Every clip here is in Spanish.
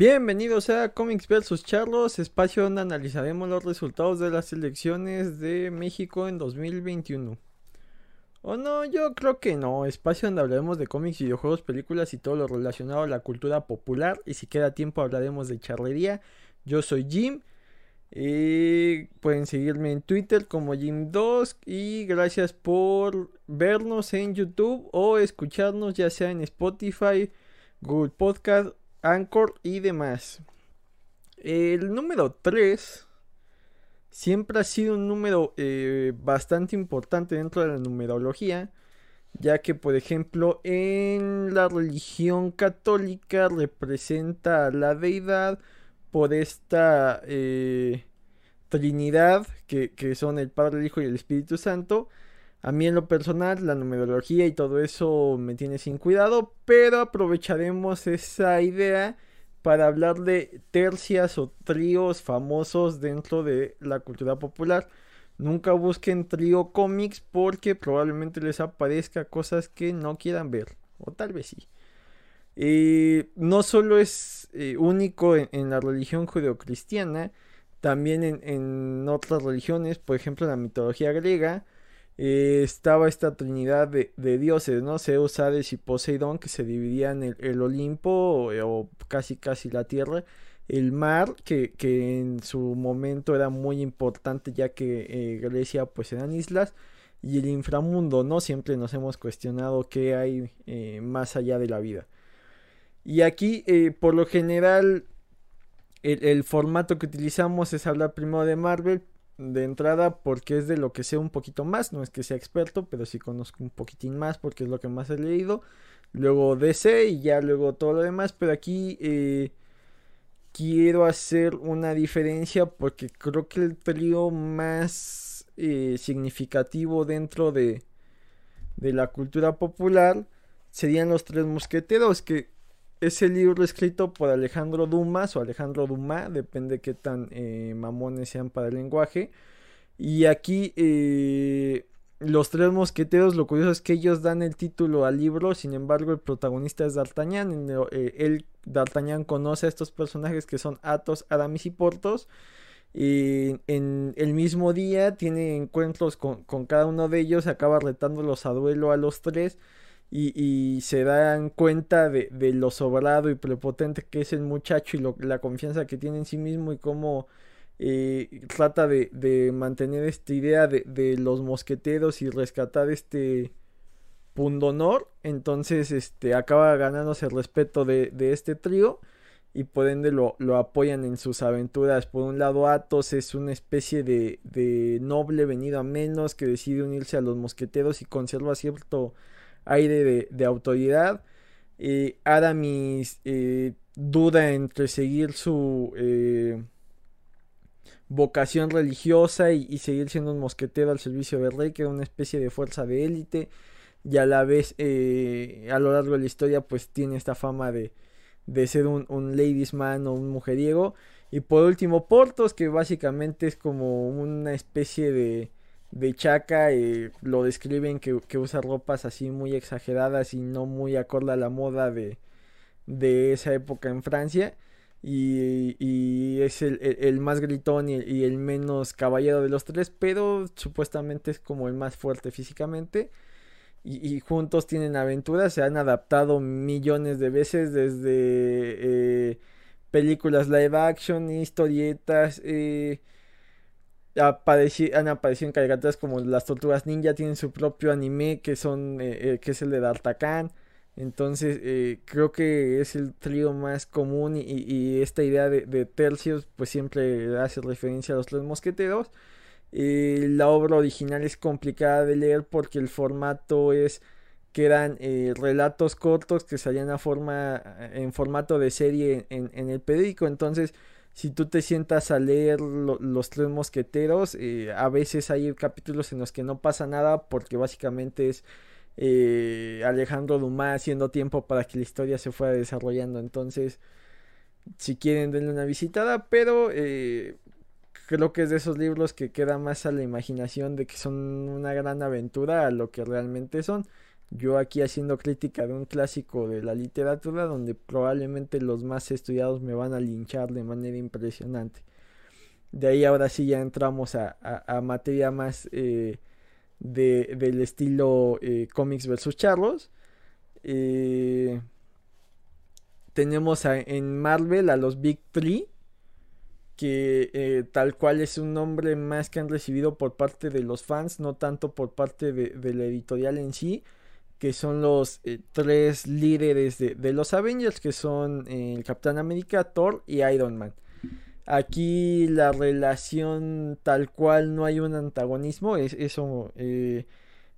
Bienvenidos a Comics vs Charlos, espacio donde analizaremos los resultados de las elecciones de México en 2021. O no, yo creo que no, espacio donde hablaremos de cómics, videojuegos, películas y todo lo relacionado a la cultura popular. Y si queda tiempo hablaremos de charlería. Yo soy Jim. Y pueden seguirme en Twitter como Jim2 y gracias por vernos en YouTube o escucharnos ya sea en Spotify, Google Podcast, Anchor y demás. El número 3 siempre ha sido un número eh, bastante importante dentro de la numerología, ya que por ejemplo en la religión católica representa a la deidad por esta eh, Trinidad, que, son el Padre, el Hijo y el Espíritu Santo. A mí en lo personal, la numerología y todo eso me tiene sin cuidado, pero aprovecharemos esa idea para hablar de tercias o tríos famosos dentro de la cultura popular. Nunca busquen trío cómics porque probablemente les aparezca cosas que no quieran ver, o tal vez sí. Eh, no solo es eh, único en, la religión judeocristiana, también en, otras religiones, por ejemplo en la mitología griega, eh, estaba esta trinidad de, dioses, ¿no? Zeus, Hades y Poseidón, que se dividían el, el Olimpo o, casi casi la tierra, el mar, que, en su momento era muy importante ya que Grecia pues eran islas, y el inframundo, ¿no? Siempre nos hemos cuestionado qué hay más allá de la vida. Y aquí, eh, por lo general, el, formato que utilizamos es hablar primero de Marvel de entrada porque es de lo que sé un poquito más, no es que sea experto, pero sí conozco un poquitín más porque es lo que más he leído. Luego DC y ya luego todo lo demás, pero aquí eh, quiero hacer una diferencia porque creo que el trío más eh, significativo dentro de, de la cultura popular serían los tres mosqueteros que es el libro escrito por Alejandro Dumas o Alejandro Dumas, depende qué tan eh, mamones sean para el lenguaje. Y aquí eh, los tres mosqueteros, lo curioso es que ellos dan el título al libro, sin embargo el protagonista es D'Artagnan. Eh, él, D'Artagnan, conoce a estos personajes que son Athos, Aramis y Portos. Y en el mismo día tiene encuentros con, con cada uno de ellos, acaba retándolos a duelo a los tres y, se dan cuenta de, lo sobrado y prepotente que es el muchacho y la confianza que tiene en sí mismo y cómo eh, trata de, mantener esta idea de, los mosqueteros y rescatar este pundonor. Entonces este, acaba ganándose el respeto de, este trío y por ende lo, apoyan en sus aventuras. Por un lado, Athos es una especie de, de, noble venido a menos que decide unirse a los mosqueteros y conserva cierto aire de, autoridad. Eh, Aramis eh, duda entre seguir su eh, vocación religiosa y, seguir siendo un mosquetero al servicio del rey, que era una especie de fuerza de élite. Y a la vez, a lo largo de la historia, pues tiene esta fama de, de ser un, un ladies man o un mujeriego. Y por último, Portos, que básicamente es como una especie de de Chaca eh, lo describen que, usa ropas así muy exageradas y no muy acorde a la moda de, de esa época en Francia. Y, es el, más gritón y, el menos caballero de los tres, pero supuestamente es como el más fuerte físicamente. Y, juntos tienen aventuras, se han adaptado millones de veces desde eh, películas live action, historietas. Eh, han aparecido en caricaturas como las tortugas ninja, tienen su propio anime que son eh, eh, que es el de D'Artacan. Entonces eh, creo que es el trío más común y, esta idea de, tercios pues siempre hace referencia a los tres mosqueteros. la obra original es complicada de leer porque el formato es que eran relatos cortos que salían a forma en formato de serie en, en el periódico. Entonces si tú te sientas a leer los tres mosqueteros, eh, a veces hay capítulos en los que no pasa nada porque básicamente es eh, Alejandro Dumas haciendo tiempo para que la historia se fuera desarrollando. Entonces, si quieren, denle una visitada, pero eh, creo que es de esos libros que queda más a la imaginación de que son una gran aventura a lo que realmente son. Yo aquí haciendo crítica de un clásico de la literatura donde probablemente los más estudiados me van a linchar de manera impresionante. De ahí ahora sí ya entramos a, materia más eh, de, del estilo eh, cómics versus charlos. Eh, tenemos en Marvel a los Big Three, que tal cual es un nombre más que han recibido por parte de los fans, no tanto por parte de la editorial en sí que son los eh, tres líderes de, los Avengers, que son eh, el Capitán América, Thor y Iron Man. Aquí la relación tal cual no hay un antagonismo, es, eso eh,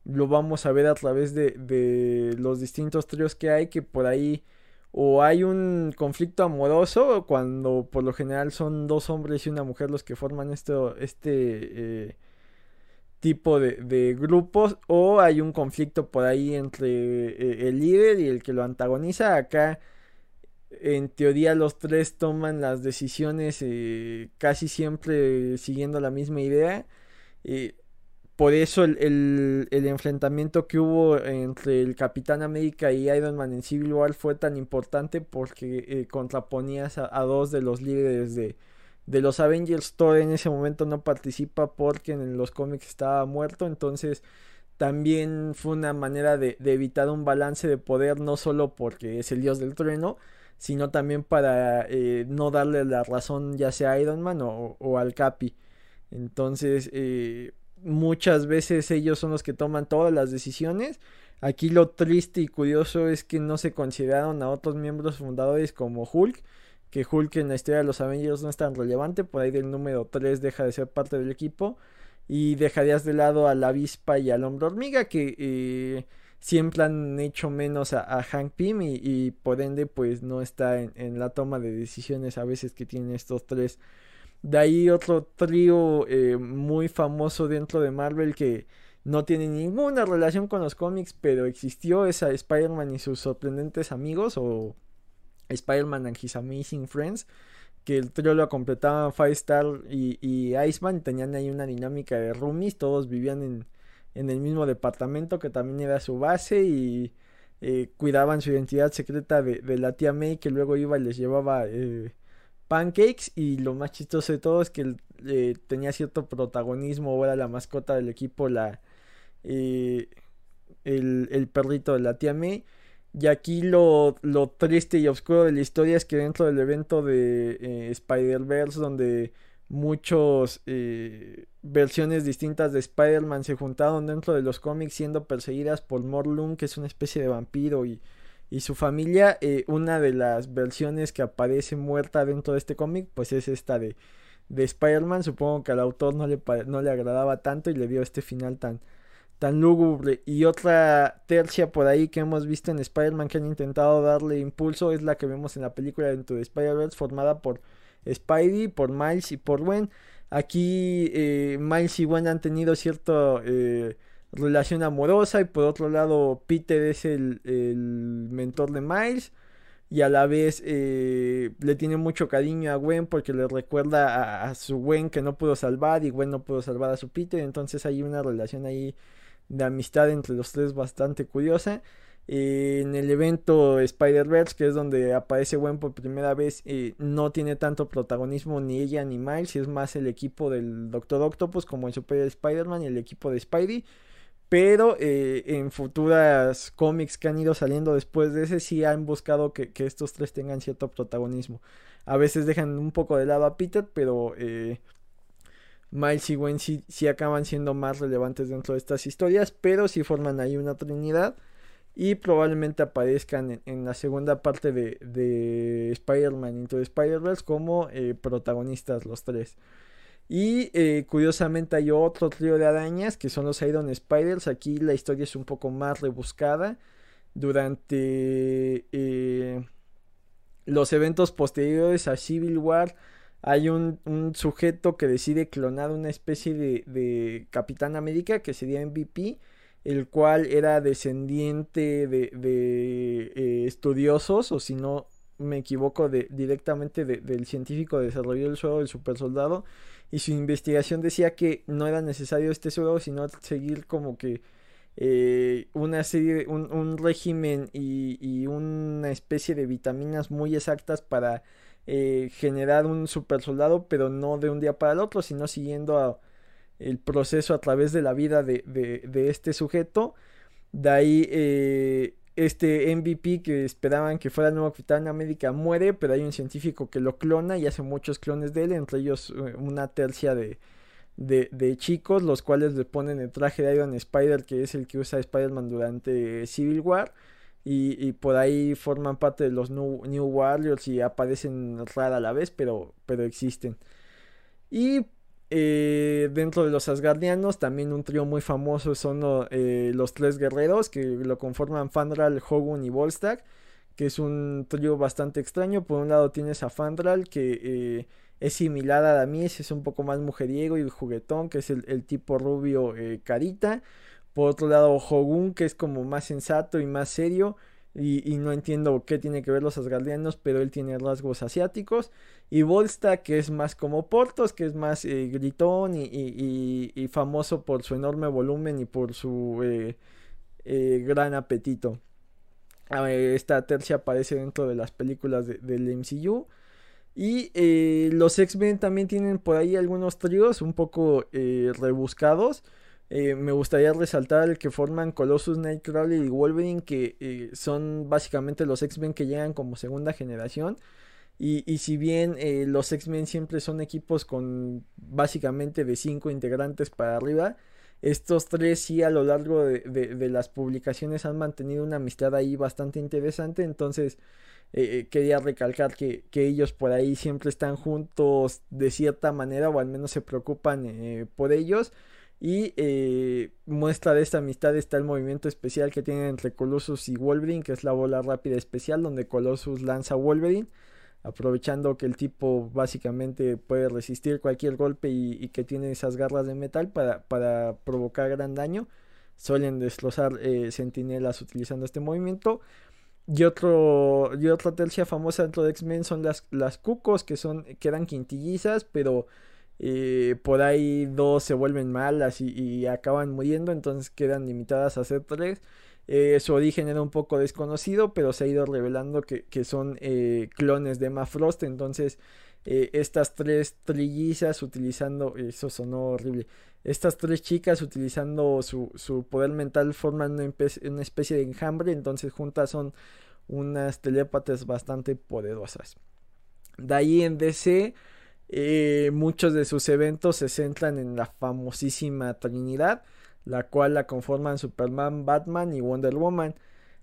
lo vamos a ver a través de, de, los distintos tríos que hay, que por ahí o hay un conflicto amoroso, cuando por lo general son dos hombres y una mujer los que forman esto, este tipo de, grupos o hay un conflicto por ahí entre eh, el líder y el que lo antagoniza. Acá en teoría los tres toman las decisiones eh, casi siempre siguiendo la misma idea. Eh, por eso el, enfrentamiento que hubo entre el Capitán América y Iron Man en Civil War fue tan importante porque contraponías a, dos de los líderes de, de los Avengers Thor en ese momento no participa porque en los cómics estaba muerto. Entonces también fue una manera de, evitar un balance de poder no solo porque es el dios del trueno sino también para eh, no darle la razón ya sea a Iron Man o, al Capi. Entonces eh, muchas veces ellos son los que toman todas las decisiones. Aquí lo triste y curioso es que no se consideraron a otros miembros fundadores como Hulk que Hulk en la historia de los Avengers no es tan relevante, por ahí del número 3 deja de ser parte del equipo y dejarías de lado a la avispa y al hombre hormiga que eh, siempre han hecho menos a, Hank Pym y, por ende pues no está en, la toma de decisiones a veces que tienen estos tres. De ahí otro trío eh, muy famoso dentro de Marvel que no tiene ninguna relación con los cómics, pero existió esa Spider-Man y sus sorprendentes amigos o Spider-Man and His Amazing Friends, que el trío lo completaban Firestar y, y Iceman, tenían ahí una dinámica de roomies, todos vivían en, en el mismo departamento que también era su base y eh, cuidaban su identidad secreta de, la tía May que luego iba y les llevaba eh, pancakes y lo más chistoso de todo es que eh, tenía cierto protagonismo o era la mascota del equipo la el, el perrito de la tía May y aquí lo, triste y oscuro de la historia es que dentro del evento de eh, Spider-Verse, donde muchas eh, versiones distintas de Spider-Man se juntaron dentro de los cómics siendo perseguidas por Morlun, que es una especie de vampiro, y, su familia, eh, una de las versiones que aparece muerta dentro de este cómic, pues es esta de, de Spider-Man. Supongo que al autor no le, no le agradaba tanto y le dio este final tan, tan lúgubre. Y otra tercia por ahí que hemos visto en Spider-Man que han intentado darle impulso es la que vemos en la película dentro de Spider-Verse formada por Spidey, por Miles y por Gwen. Aquí eh, Miles y Gwen han tenido cierta eh, relación amorosa y por otro lado Peter es el, mentor de Miles y a la vez eh, le tiene mucho cariño a Gwen porque le recuerda a, su Gwen que no pudo salvar y Gwen no pudo salvar a su Peter entonces hay una relación ahí de amistad entre los tres bastante curiosa. en el evento Spider-Verse, que es donde aparece Gwen por primera vez, eh, no tiene tanto protagonismo ni ella ni Miles, es más el equipo del Doctor Octopus como en Super Spider-Man y el equipo de Spidey. Pero eh, en futuras cómics que han ido saliendo después de ese, sí han buscado que, estos tres tengan cierto protagonismo. A veces dejan un poco de lado a Peter, pero eh, Miles y Gwen sí, acaban siendo más relevantes dentro de estas historias, pero sí forman ahí una trinidad y probablemente aparezcan en, la segunda parte de, de Spider-Man Into Spider-Verse como eh, protagonistas los tres. Y eh, curiosamente hay otro trío de arañas que son los Iron Spiders. Aquí la historia es un poco más rebuscada. Durante eh, los eventos posteriores a Civil War hay un, sujeto que decide clonar una especie de, Capitán América que sería MVP, el cual era descendiente de, eh, estudiosos, o si no me equivoco, de, directamente del científico que desarrolló el suelo del super soldado. Y su investigación decía que no era necesario este suelo, sino seguir como que eh, una serie, un, un régimen y, y, una especie de vitaminas muy exactas para eh, generar un super soldado, pero no de un día para el otro, sino siguiendo el proceso a través de la vida de, de, de este sujeto. De ahí eh, este MVP que esperaban que fuera el nuevo Capitán América muere, pero hay un científico que lo clona y hace muchos clones de él, entre ellos eh, una tercia de, de, chicos, los cuales le ponen el traje de Iron Spider, que es el que usa Spider-Man durante Civil War. Y, por ahí forman parte de los New, Warriors y aparecen rara a la vez, pero, pero existen. Y eh, dentro de los Asgardianos, también un trío muy famoso son eh, los tres guerreros que lo conforman Fandral, Hogun y Volstagg, que es un trío bastante extraño. Por un lado tienes a Fandral, que eh, es similar a Damies, es un poco más mujeriego y juguetón, que es el, tipo rubio carita. Por otro lado, Hogun, que es como más sensato y más serio. Y, no entiendo qué tiene que ver los asgardianos, pero él tiene rasgos asiáticos. Y Volsta, que es más como Portos, que es más eh, gritón y, famoso por su enorme volumen y por su eh, eh, gran apetito. esta tercia aparece dentro de las películas del MCU. Y los X-Men también tienen por ahí algunos tríos un poco rebuscados. Eh, me gustaría resaltar que forman Colossus, Nightcrawler y Wolverine, que eh, son básicamente los X-Men que llegan como segunda generación. Y, si bien eh, los X-Men siempre son equipos con básicamente de cinco integrantes para arriba, estos tres sí a lo largo de, las publicaciones han mantenido una amistad ahí bastante interesante. Entonces quería recalcar que, que, ellos por ahí siempre están juntos de cierta manera o al menos se preocupan por ellos. Y eh, muestra de esta amistad está el movimiento especial que tienen entre Colossus y Wolverine, que es la bola rápida especial, donde Colossus lanza a Wolverine, aprovechando que el tipo básicamente puede resistir cualquier golpe y, que tiene esas garras de metal para, para provocar gran daño. Suelen destrozar eh, sentinelas utilizando este movimiento. Y, otro, y otra tercia famosa dentro de X-Men son las, las cucos, que son, quedan quintillizas, pero eh, por ahí dos se vuelven malas y, acaban muriendo, entonces quedan limitadas a ser tres. Eh, su origen era un poco desconocido, pero se ha ido revelando que, son eh, clones de Emma Frost. Entonces, estas tres trillizas utilizando, eso sonó horrible, estas tres chicas utilizando su, su poder mental forman una, una, especie de enjambre. Entonces, juntas son unas telépatas bastante poderosas. De ahí en DC eh, muchos de sus eventos se centran en la famosísima Trinidad, la cual la conforman Superman, Batman y Wonder Woman.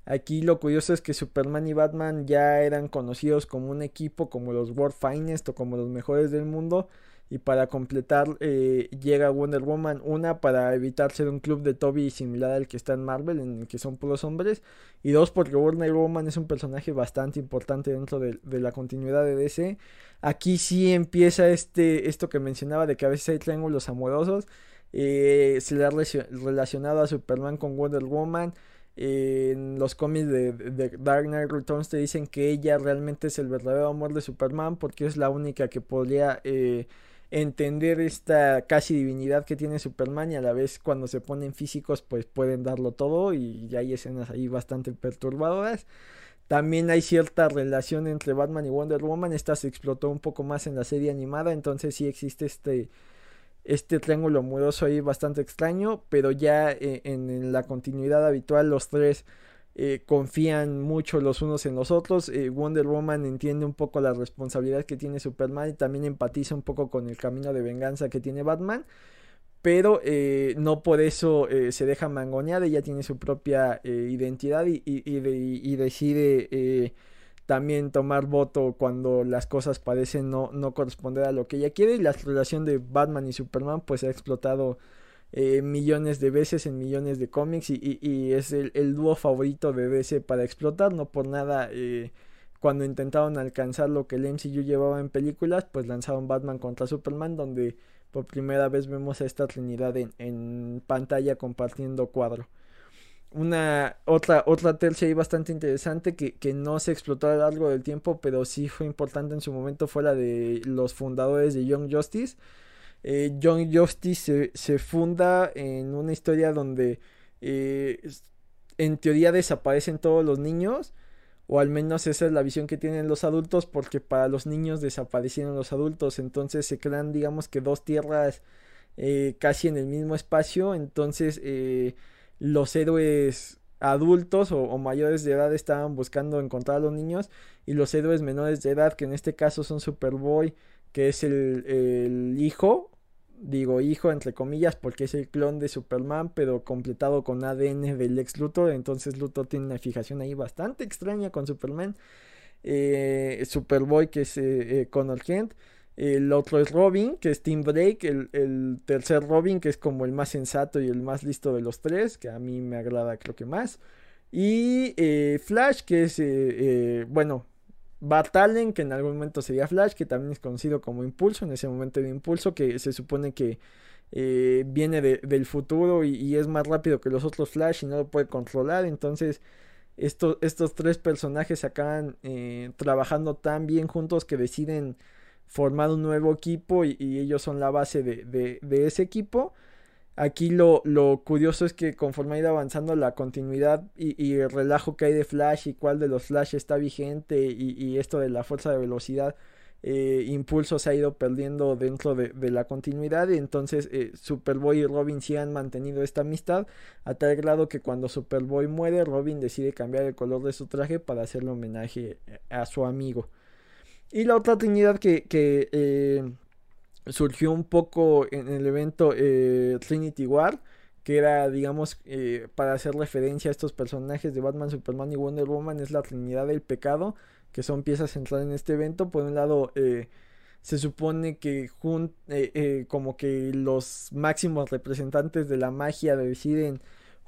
Aquí lo curioso es que Superman y Batman ya eran conocidos como un equipo, como los World Finest o como los mejores del mundo. Y para completar eh, llega Wonder Woman, una para evitar ser un club de Toby similar al que está en Marvel, en el que son puros hombres. Y dos porque Wonder Woman es un personaje bastante importante dentro de, la continuidad de DC. Aquí sí empieza este, esto que mencionaba de que a veces hay triángulos amorosos. Eh, se le ha relacionado a Superman con Wonder Woman. en los cómics de, Dark Knight Returns te dicen que ella realmente es el verdadero amor de Superman porque es la única que podría eh, entender esta casi divinidad que tiene Superman y a la vez cuando se ponen físicos pues pueden darlo todo y hay escenas ahí bastante perturbadoras. También hay cierta relación entre Batman y Wonder Woman. Esta se explotó un poco más en la serie animada. Entonces sí existe este, este triángulo amoroso ahí bastante extraño. Pero ya eh, en, la continuidad habitual los tres eh, confían mucho los unos en los otros. Eh, Wonder Woman entiende un poco la responsabilidad que tiene Superman y también empatiza un poco con el camino de venganza que tiene Batman pero eh, no por eso eh, se deja mangonear, ella tiene su propia eh, identidad y, y, decide también tomar voto cuando las cosas parecen no, no, corresponder a lo que ella quiere y la relación de Batman y Superman pues ha explotado millones de veces en millones de cómics y, es el, el, dúo favorito de DC para explotar, no por nada cuando intentaron alcanzar lo que el MCU llevaba en películas pues lanzaron Batman contra Superman donde por primera vez vemos a esta Trinidad en, pantalla compartiendo cuadro. Una otra, otra tercia ahí bastante interesante que, no se explotó a lo largo del tiempo, pero sí fue importante en su momento, fue la de los fundadores de Young Justice. Eh, Young Justice se, funda en una historia donde en teoría desaparecen todos los niños o al menos esa es la visión que tienen los adultos porque para los niños desaparecieron los adultos. Entonces se crean digamos que dos tierras eh, casi en el mismo espacio. Entonces eh, los héroes adultos o, mayores de edad estaban buscando encontrar a los niños y los héroes menores de edad que en este caso son Superboy que es el, el hijo digo hijo entre comillas porque es el clon de Superman pero completado con ADN del ex Luthor. Entonces Luthor tiene una fijación ahí bastante extraña con Superman. Eh, Superboy que es eh, eh, Connor Kent. El otro es Robin que es Tim Drake el, el, tercer Robin que es como el más sensato y el más listo de los tres que a mí me agrada creo que más. Y Flash que es bueno Batalen, que en algún momento sería Flash, que también es conocido como Impulso, en ese momento de Impulso, que se supone que eh, viene del futuro y, es más rápido que los otros Flash y no lo puede controlar. Entonces, estos, estos tres personajes acaban eh, trabajando tan bien juntos que deciden formar un nuevo equipo y, ellos son la base de, de ese equipo. Aquí lo, lo, curioso es que conforme ha ido avanzando la continuidad y, el relajo que hay de Flash y cuál de los Flash está vigente y, esto de la fuerza de velocidad, eh, impulso se ha ido perdiendo dentro de, la continuidad entonces eh, Superboy y Robin sí han mantenido esta amistad a tal grado que cuando Superboy muere Robin decide cambiar el color de su traje para hacerle homenaje a su amigo. Y la otra trinidad que, que eh, surgió un poco en el evento eh, Trinity War, que era, digamos, eh, para hacer referencia a estos personajes de Batman, Superman y Wonder Woman, es la Trinidad del Pecado, que son piezas centrales en este evento. Por un lado, eh, se supone que como que los máximos representantes de la magia deciden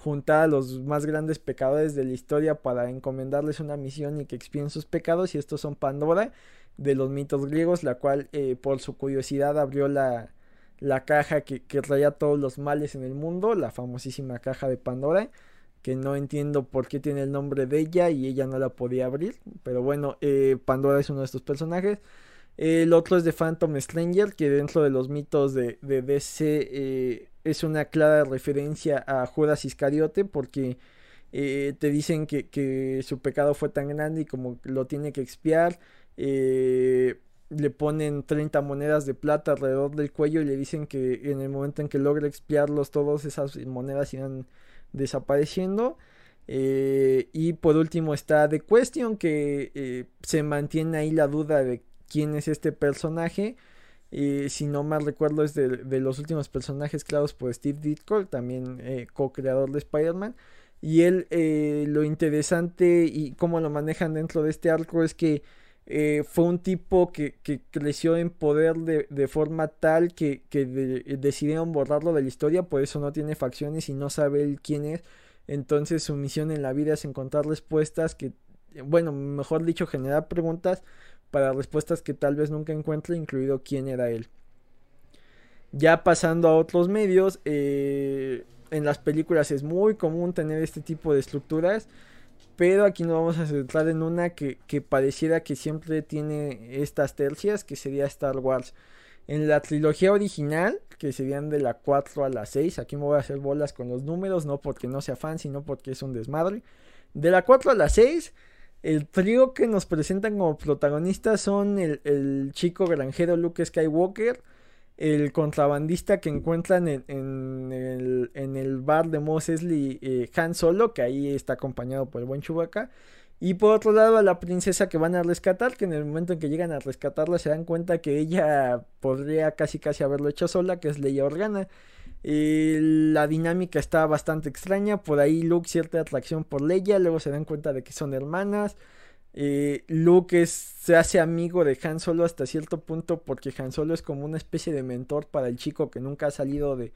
juntar a los más grandes pecadores de la historia para encomendarles una misión y que expien sus pecados y estos son Pandora de los mitos griegos, la cual eh, por su curiosidad abrió la, la caja que, que, traía todos los males en el mundo, la famosísima caja de Pandora, que no entiendo por qué tiene el nombre de ella y ella no la podía abrir, pero bueno, eh, Pandora es uno de estos personajes. El otro es de Phantom Stranger, que dentro de los mitos de, de DC eh, es una clara referencia a Judas Iscariote, porque te dicen que, que, su pecado fue tan grande y como lo tiene que expiar, eh, le ponen 30 monedas de plata alrededor del cuello y le dicen que en el momento en que logra expiarlos todas esas monedas irán desapareciendo. Eh, y por último está The Question que eh, se mantiene ahí la duda de quién es este personaje. Si no mal recuerdo es de, los últimos personajes creados por Steve Ditko, también co-creador de Spider-Man. Y él lo interesante y cómo lo manejan dentro de este arco es que eh, fue un tipo que, creció en poder de, forma tal que, decidieron borrarlo de la historia, por eso no tiene facciones y no sabe él quién es. Entonces su misión en la vida es encontrar respuestas que, bueno, mejor dicho, generar preguntas para respuestas que tal vez nunca encuentre, incluido quién era él. Ya pasando a otros medios, eh, en las películas es muy común tener este tipo de estructuras pero aquí nos vamos a centrar en una que, pareciera que siempre tiene estas tercias, que sería Star Wars. En la trilogía original, que serían de la 4 a la 6, aquí me voy a hacer bolas con los números, no porque no sea fan, sino porque es un desmadre. De la 4 a la 6, el trío que nos presentan como protagonistas son el, el chico granjero Luke Skywalker, el contrabandista que encuentran en, en, el, bar de Mos Eisley eh, Han Solo, que ahí está acompañado por el buen Chewbacca. Y por otro lado a la princesa que van a rescatar, que en el momento en que llegan a rescatarla se dan cuenta que ella podría casi casi haberlo hecho sola, que es Leia Organa. La dinámica está bastante extraña, por ahí Luke cierta atracción por Leia, luego se dan cuenta de que son hermanas. Eh, Luke se hace amigo de Han Solo hasta cierto punto porque Han Solo es como una especie de mentor para el chico que nunca ha salido de,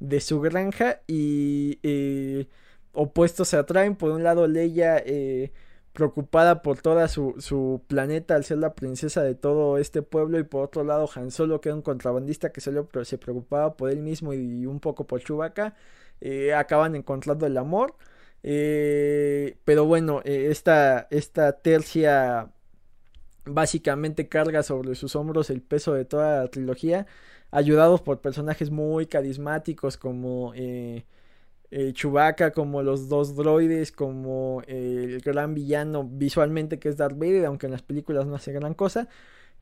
de su granja y eh, opuestos se atraen. Por un lado Leia eh, preocupada por toda su, su, planeta al ser la princesa de todo este pueblo y por otro lado Han Solo que era un contrabandista que solo se preocupaba por él mismo y, un poco por Chewbacca. Eh, acaban encontrando el amor. Eh, pero bueno, eh, esta, esta tercia básicamente carga sobre sus hombros el peso de toda la trilogía, ayudados por personajes muy carismáticos como eh, eh, Chewbacca, como los dos droides, como el gran villano visualmente que es Darth Vader, aunque en las películas no hace gran cosa.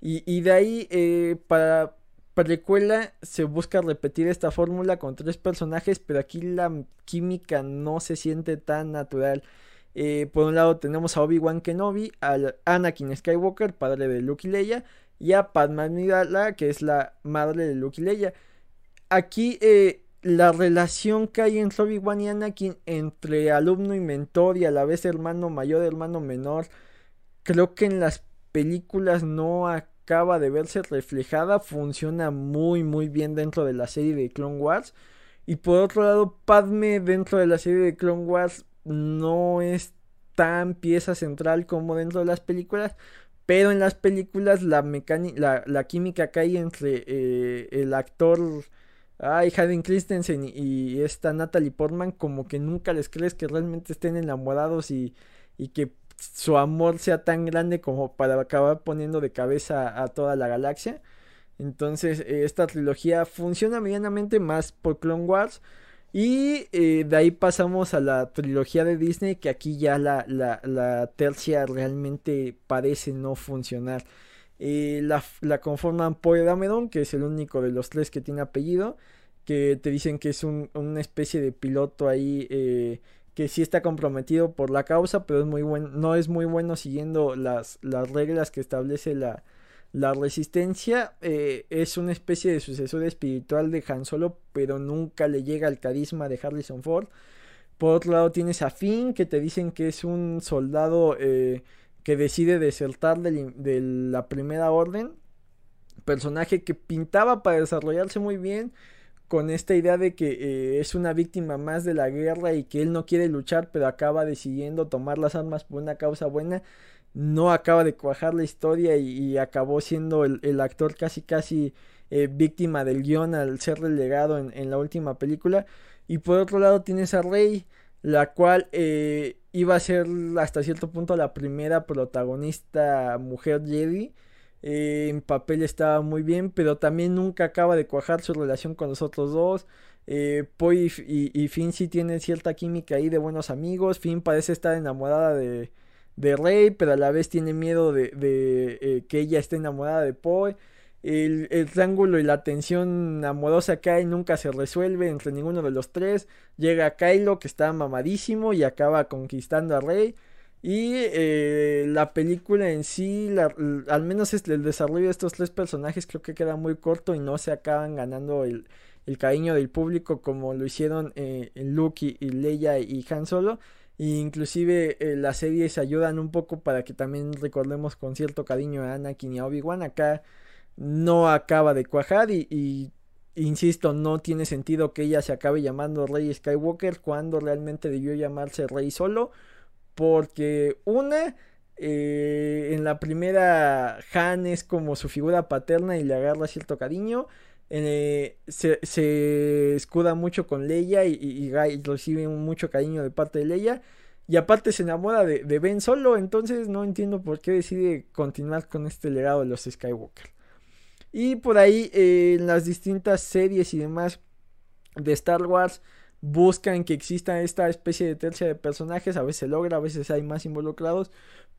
Y, de ahí, eh, para precuela, se busca repetir esta fórmula con tres personajes, pero aquí la química no se siente tan natural. Eh, por un lado tenemos a Obi-Wan Kenobi, a Anakin Skywalker, padre de Luke y Leia, y a Padma Amidala, que es la madre de Luke y Leia. Aquí eh, la relación que hay entre Obi-Wan y Anakin, entre alumno y mentor y a la vez hermano mayor, hermano menor, creo que en las películas no acaba de verse reflejada, funciona muy muy bien dentro de la serie de Clone Wars. Y por otro lado, Padme dentro de la serie de Clone Wars no es tan pieza central como dentro de las películas. Pero en las películas la, la, la química que hay entre eh, el actor ay, Hayden Christensen y, esta Natalie Portman como que nunca les crees que realmente estén enamorados y, y que su amor sea tan grande como para acabar poniendo de cabeza a toda la galaxia. Entonces eh, esta trilogía funciona medianamente más por Clone Wars. Y eh, de ahí pasamos a la trilogía de Disney, que aquí ya la, la, tercia realmente parece no funcionar. Eh, la, conforman Poe que es el único de los tres que tiene apellido, que te dicen que es un, una especie de piloto ahí que sí está comprometido por la causa, pero es muy bueno, no es muy bueno siguiendo las, las reglas que establece la, la resistencia. Eh, es una especie de sucesor espiritual de Han Solo, pero nunca le llega al carisma de Harrison Ford. Por otro lado tienes a Finn, que te dicen que es un soldado eh, que decide desertar de la primera orden. Personaje que pintaba para desarrollarse muy bien con esta idea de que eh, es una víctima más de la guerra y que él no quiere luchar, pero acaba decidiendo tomar las armas por una causa buena, no acaba de cuajar la historia y, acabó siendo el, actor casi casi eh, víctima del guion al ser relegado en, la última película. Y por otro lado tienes a Rey, la cual eh, iba a ser hasta cierto punto la primera protagonista mujer Jedi eh, en papel estaba muy bien, pero también nunca acaba de cuajar su relación con los otros dos. Eh, Poy y, Finn sí tienen cierta química ahí de buenos amigos. Finn parece estar enamorada de, de Rey, pero a la vez tiene miedo de, eh, que ella esté enamorada de Poy. El, el, triángulo y la tensión amorosa que hay nunca se resuelve entre ninguno de los tres. Llega Kylo que está mamadísimo y acaba conquistando a Rey. Y eh, la película en sí, al menos el desarrollo de estos tres personajes creo que queda muy corto y no se acaban ganando el, cariño del público como lo hicieron eh, Luke y, Leia y Han Solo. E inclusive eh, las series ayudan un poco para que también recordemos con cierto cariño a Anakin y a Obi-Wan. Acá no acaba de cuajar y, insisto, no tiene sentido que ella se acabe llamando Rey Skywalker cuando realmente debió llamarse Rey Solo porque una, eh, en la primera Han es como su figura paterna y le agarra cierto cariño. Eh, se, escuda mucho con Leia y, recibe mucho cariño de parte de Leia. Y aparte se enamora de, Ben solo, entonces no entiendo por qué decide continuar con este legado de los Skywalker. Y por ahí eh, en las distintas series y demás de Star Wars buscan que exista esta especie de tercia de personajes, a veces logra, a veces hay más involucrados,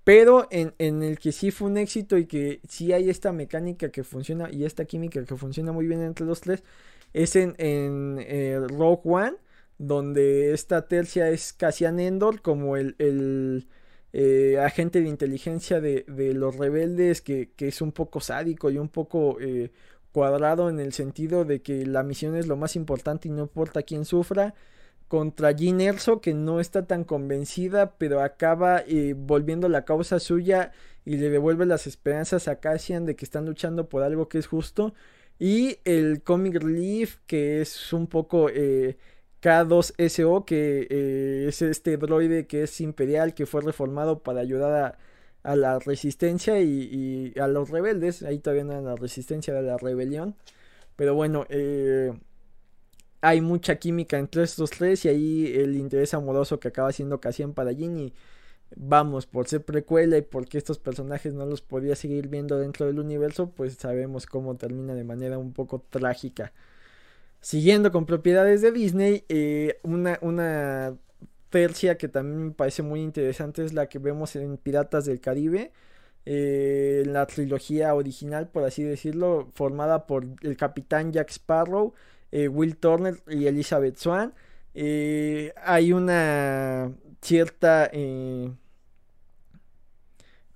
pero en, el que sí fue un éxito y que sí hay esta mecánica que funciona y esta química que funciona muy bien entre los tres, es en, en eh, Rogue One, donde esta tercia es Cassian Endor como el, el eh, agente de inteligencia de, los rebeldes que, que, es un poco sádico y un poco eh, cuadrado en el sentido de que la misión es lo más importante y no importa quién sufra. Contra Jean Erso, que no está tan convencida, pero acaba eh, volviendo la causa suya y le devuelve las esperanzas a Cassian de que están luchando por algo que es justo. Y el Comic Relief, que es un poco eh, K2SO, que eh, es este droide que es imperial, que fue reformado para ayudar a, la resistencia y, a los rebeldes. Ahí todavía no era la resistencia, de la rebelión. Pero bueno, eh, hay mucha química entre estos tres y ahí el interés amoroso que acaba siendo Cassian para Ginny. Vamos, por ser precuela y porque estos personajes no los podía seguir viendo dentro del universo, pues sabemos cómo termina de manera un poco trágica. Siguiendo con propiedades de Disney, eh, una, tercia que también me parece muy interesante es la que vemos en Piratas del Caribe. Eh, la trilogía original, por así decirlo, formada por el capitán Jack Sparrow, eh, Will Turner y Elizabeth Swan. hay una cierta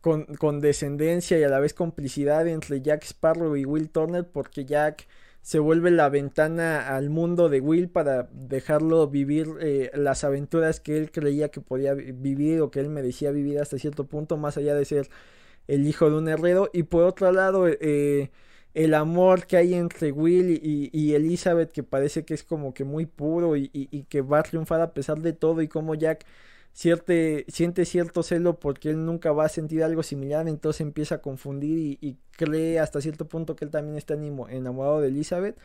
con, condescendencia y a la vez complicidad entre Jack Sparrow y Will Turner porque Jack se vuelve la ventana al mundo de Will para dejarlo vivir eh, las aventuras que él creía que podía vivir o que él merecía vivir hasta cierto punto, más allá de ser el hijo de un herrero. Y por otro lado, eh, el amor que hay entre Will y, Elizabeth, que parece que es como que muy puro y, y que va a triunfar a pesar de todo, y como Jack siente cierto celo porque él nunca va a sentir algo similar, entonces empieza a confundir y, cree hasta cierto punto que él también está enamorado de Elizabeth.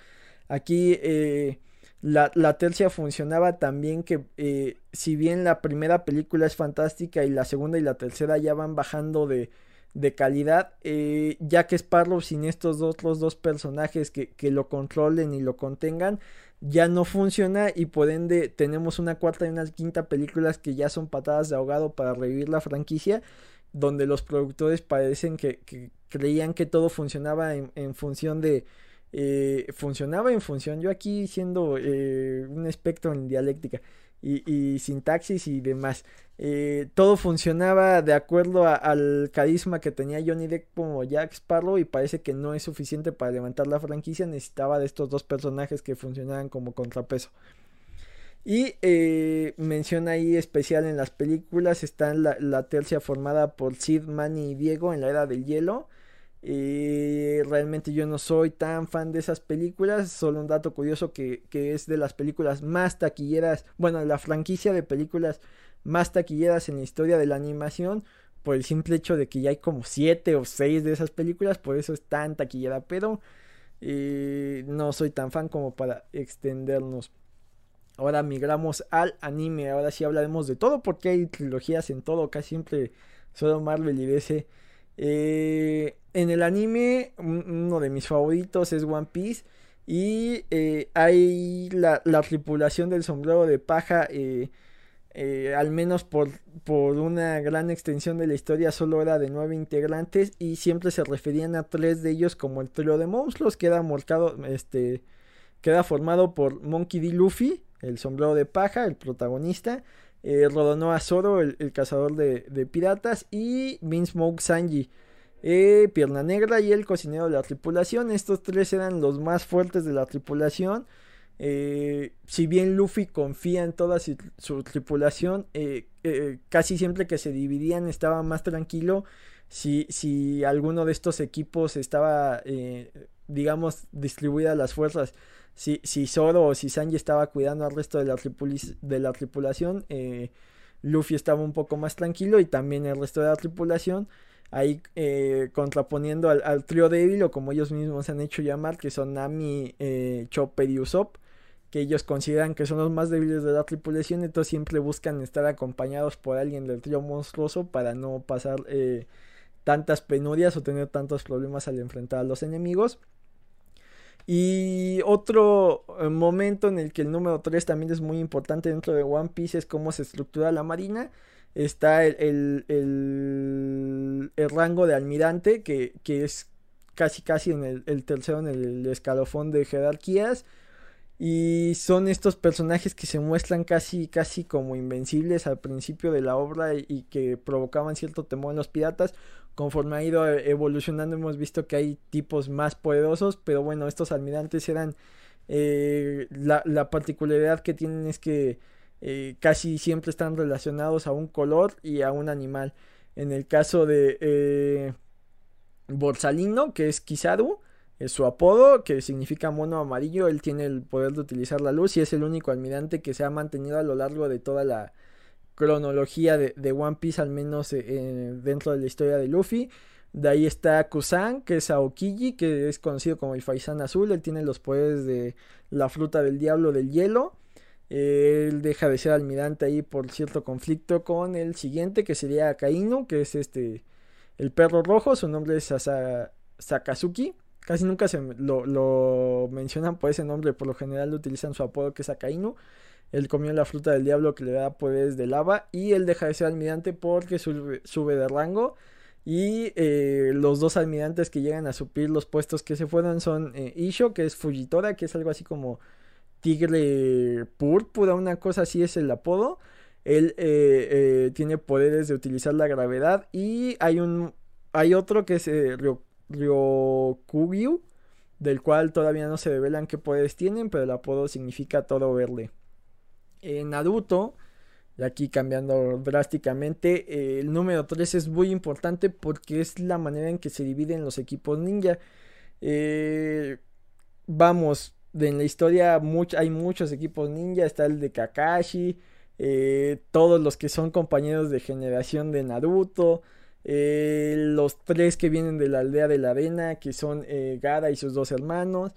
Aquí eh, la, tercia funcionaba también que eh, si bien la primera película es fantástica y la segunda y la tercera ya van bajando de, calidad, eh, ya que Sparrow sin estos otros dos personajes que, que lo controlen y lo contengan, ya no funciona y por ende tenemos una cuarta y una quinta películas que ya son patadas de ahogado para revivir la franquicia donde los productores parecen que, creían que todo funcionaba en, función de eh, funcionaba en función yo aquí siendo eh, un espectro en dialéctica y, sintaxis y demás. Eh, todo funcionaba de acuerdo al carisma que tenía Johnny Depp como Jack Sparrow y parece que no es suficiente para levantar la franquicia, necesitaba de estos dos personajes que funcionaran como contrapeso. Y eh, menciona ahí especial en las películas está la, la tercia formada por Sid, Manny y Diego en la era del hielo. Eh, realmente yo no soy tan fan de esas películas. Solo un dato curioso que, es de las películas más taquilleras. Bueno, la franquicia de películas más taquilleras en la historia de la animación. Por el simple hecho de que ya hay como 7 o 6 de esas películas. Por eso es tan taquillera. Pero eh, no soy tan fan como para extendernos. Ahora migramos al anime. Ahora sí hablaremos de todo. Porque hay trilogías en todo. Casi siempre solo Marvel y DC. Eh, en el anime, uno de mis favoritos es One Piece. Y eh, hay la, tripulación del sombrero de paja. Eh, al menos por, por, una gran extensión de la historia, solo era de nueve integrantes. Y siempre se referían a tres de ellos como el trío de monstruos. Queda marcado, este, queda formado por Monkey D. Luffy, el sombrero de paja, el protagonista. Rodonoa Zoro, el, cazador de, piratas. Y Vince Smoke Sanji eh, Pierna Negra y el cocinero de la tripulación. Estos tres eran los más fuertes de la tripulación. Eh, si bien Luffy confía en toda su, tripulación, eh, casi siempre que se dividían estaba más tranquilo. Si, si alguno de estos equipos estaba, digamos, distribuidas las fuerzas, si, si Zoro o si Sanji estaba cuidando al resto de la, de la tripulación, Luffy estaba un poco más tranquilo y también el resto de la tripulación ahí eh, contraponiendo al, trío débil o como ellos mismos se han hecho llamar, que son Nami, eh, Chopper y Usopp, que ellos consideran que son los más débiles de la tripulación, entonces siempre buscan estar acompañados por alguien del trío monstruoso para no pasar eh, tantas penurias o tener tantos problemas al enfrentar a los enemigos. Y otro eh, momento en el que el número 3 también es muy importante dentro de One Piece es cómo se estructura la marina está el, el, el, rango de almirante, que, que, es casi casi en el, el tercero en el escalofón de jerarquías. Y son estos personajes que se muestran casi, casi como invencibles al principio de la obra y, que provocaban cierto temor en los piratas. Conforme ha ido evolucionando hemos visto que hay tipos más poderosos, pero bueno, estos almirantes eran... Eh, la, la particularidad que tienen es que eh, casi siempre están relacionados a un color y a un animal. En el caso de eh, Borsalino, que es Kizaru, es su apodo, que significa mono amarillo, él tiene el poder de utilizar la luz y es el único almirante que se ha mantenido a lo largo de toda la cronología de, One Piece, al menos eh, dentro de la historia de Luffy. De ahí está Kusan, que es Aokiji, que es conocido como el Faisán Azul. Él tiene los poderes de la fruta del diablo del hielo él deja de ser almirante ahí por cierto conflicto con el siguiente que sería Kaino, que es este el perro rojo, su nombre es Sakazuki, casi nunca se lo, mencionan por ese nombre, por lo general utilizan su apodo que es Akainu. Él comió la fruta del diablo que le da poderes de lava y él deja de ser almirante porque sube, sube de rango. Y eh, los dos almirantes que llegan a suplir los puestos que se fueron son eh, Isho, que es Fujitora, que es algo así como tigre púrpura, una cosa así es el apodo. Él eh, tiene poderes de utilizar la gravedad. Y hay un hay otro que es Ryokugyu, del cual todavía no se revelan qué poderes tienen, pero el apodo significa todo verde. En Naruto y aquí cambiando drásticamente, eh, el número 3 es muy importante porque es la manera en que se dividen los equipos ninja. Eh, vamos, en la historia hay muchos equipos ninja, está el de Kakashi, eh, todos los que son compañeros de generación de Naruto, los tres que vienen de la aldea de la arena, que son Gara y sus dos hermanos.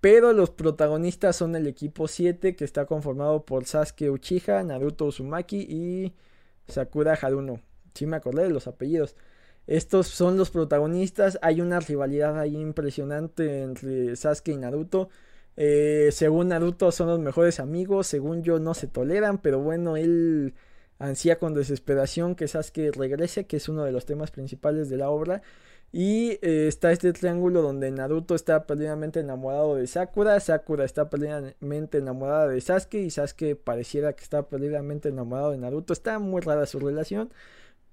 Pero los protagonistas son el equipo 7 que está conformado por Sasuke Uchiha, Naruto Uzumaki y Sakura Haruno. Sí me acordé de los apellidos. Estos son los protagonistas. Hay una rivalidad ahí impresionante entre Sasuke y Naruto. Eh, según Naruto son los mejores amigos. Según yo no se toleran. Pero bueno, él ansía con desesperación que Sasuke regrese. Que es uno de los temas principales de la obra. Y eh, está este triángulo donde Naruto está perdidamente enamorado de Sakura, Sakura está perdidamente enamorada de Sasuke y Sasuke pareciera que está perdidamente enamorado de Naruto. Está muy rara su relación,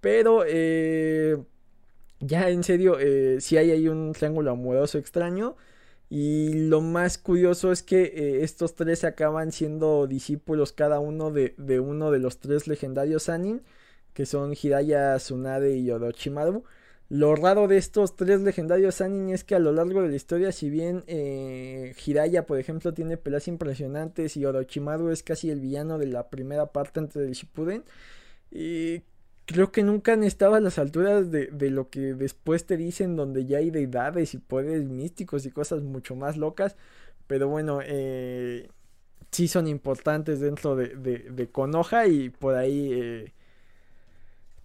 pero eh, ya en serio, si hay ahí un triángulo amoroso extraño. Y lo más curioso es que estos tres acaban siendo discípulos cada uno de, uno de los tres legendarios Sanin, que son Hiraya, Tsunade y Orochimaru. Lo raro de estos tres legendarios Sanin es que a lo largo de la historia, si bien eh, Hiraya, por ejemplo, tiene peleas impresionantes y Orochimaru es casi el villano de la primera parte antes del Shippuden, eh, creo que nunca han estado a las alturas de, lo que después te dicen, donde ya hay deidades y poderes místicos y cosas mucho más locas. Pero bueno, eh, sí son importantes dentro de, de, de Konoha y por ahí eh,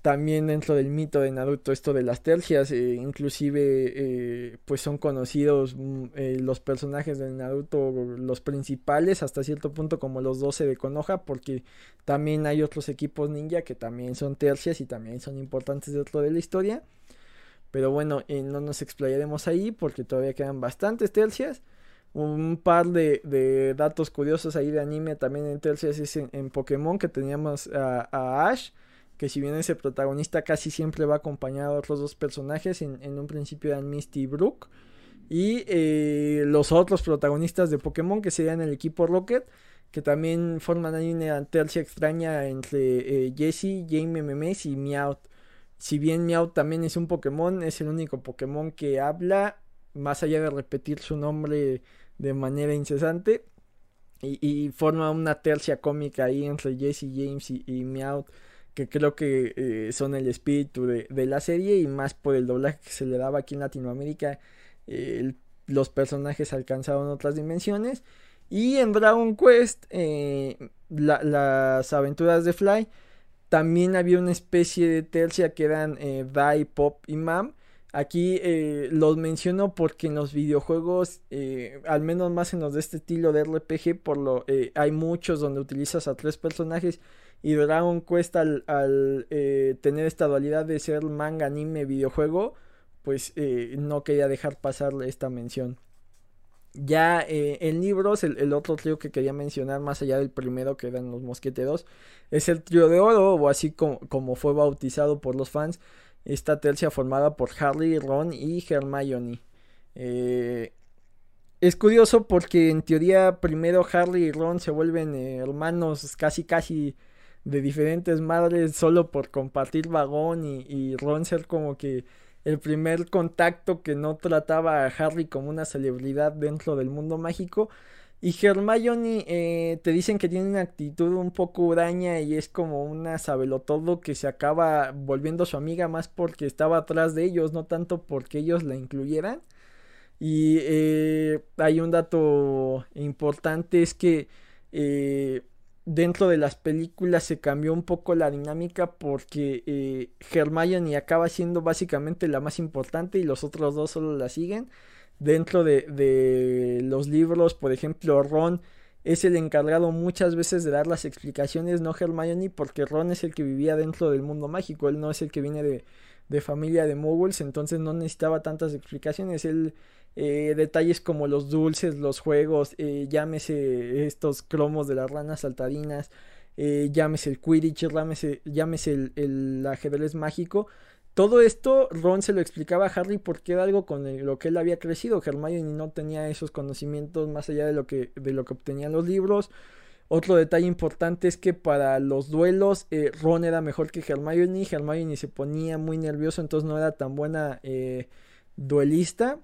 también dentro del mito de Naruto esto de las tercias, eh, inclusive eh, pues son conocidos mm, eh, los personajes de Naruto, los principales hasta cierto punto como los 12 de Konoha, porque también hay otros equipos ninja que también son tercias y también son importantes dentro de la historia. Pero bueno, no nos explayaremos ahí porque todavía quedan bastantes tercias. Un par de, datos curiosos ahí de anime también en tercias es en, Pokémon que teníamos a Ash que si bien ese protagonista casi siempre va acompañado de otros dos personajes, en, un principio eran Misty y Brooke, y eh, los otros protagonistas de Pokémon, que serían el equipo Rocket, que también forman ahí una tercia extraña entre eh, Jessie, Jamie Memes y Meowth. Si bien Meowth también es un Pokémon, es el único Pokémon que habla, más allá de repetir su nombre de manera incesante. Y, forma una tercia cómica ahí entre Jessie, James y, y Meowth que creo que eh, son el espíritu de, la serie y más por el doblaje que se le daba aquí en Latinoamérica, los personajes alcanzaron otras dimensiones. Y en Dragon Quest, eh, las aventuras de Fly, también había una especie de tercia que eran eh, Dai, Pop y Mam. Aquí los menciono porque en los videojuegos, al menos más en los de este estilo de RPG, por lo, hay muchos donde utilizas a tres personajes y Dragon Quest al, eh, tener esta dualidad de ser manga, anime, videojuego, pues eh, no quería dejar pasar esta mención. Ya eh, en libros, el, otro trío que quería mencionar, más allá del primero que eran los mosqueteros, es el trío de oro, o así como, como fue bautizado por los fans, esta tercia formada por Harry, Ron y Hermione. es curioso porque en teoría primero Harry y Ron se vuelven hermanos casi casi de diferentes madres solo por compartir vagón y, y Ron ser como que el primer contacto que no trataba a Harry como una celebridad dentro del mundo mágico. Y Hermione eh, te dicen que tiene una actitud un poco huraña y es como una sabelotodo que se acaba volviendo su amiga más porque estaba atrás de ellos, no tanto porque ellos la incluyeran. Y eh, hay un dato importante, es que eh, dentro de las películas se cambió un poco la dinámica porque eh, Hermione acaba siendo básicamente la más importante y los otros dos solo la siguen. dentro de, de los libros, por ejemplo, Ron es el encargado muchas veces de dar las explicaciones, no Hermione, porque Ron es el que vivía dentro del mundo mágico, él no es el que viene de, de familia de muggles, entonces no necesitaba tantas explicaciones, él eh, detalles como los dulces, los juegos, eh, llámese estos cromos de las ranas saltarinas, eh, llámese el Quidditch, llámese, llámese el, el ajedrez mágico, todo esto Ron se lo explicaba a Harry porque era algo con lo que él había crecido. Hermione no tenía esos conocimientos más allá de lo que, de lo que obtenían los libros. Otro detalle importante es que para los duelos eh, Ron era mejor que Hermione. Hermione se ponía muy nervioso, entonces no era tan buena eh, duelista.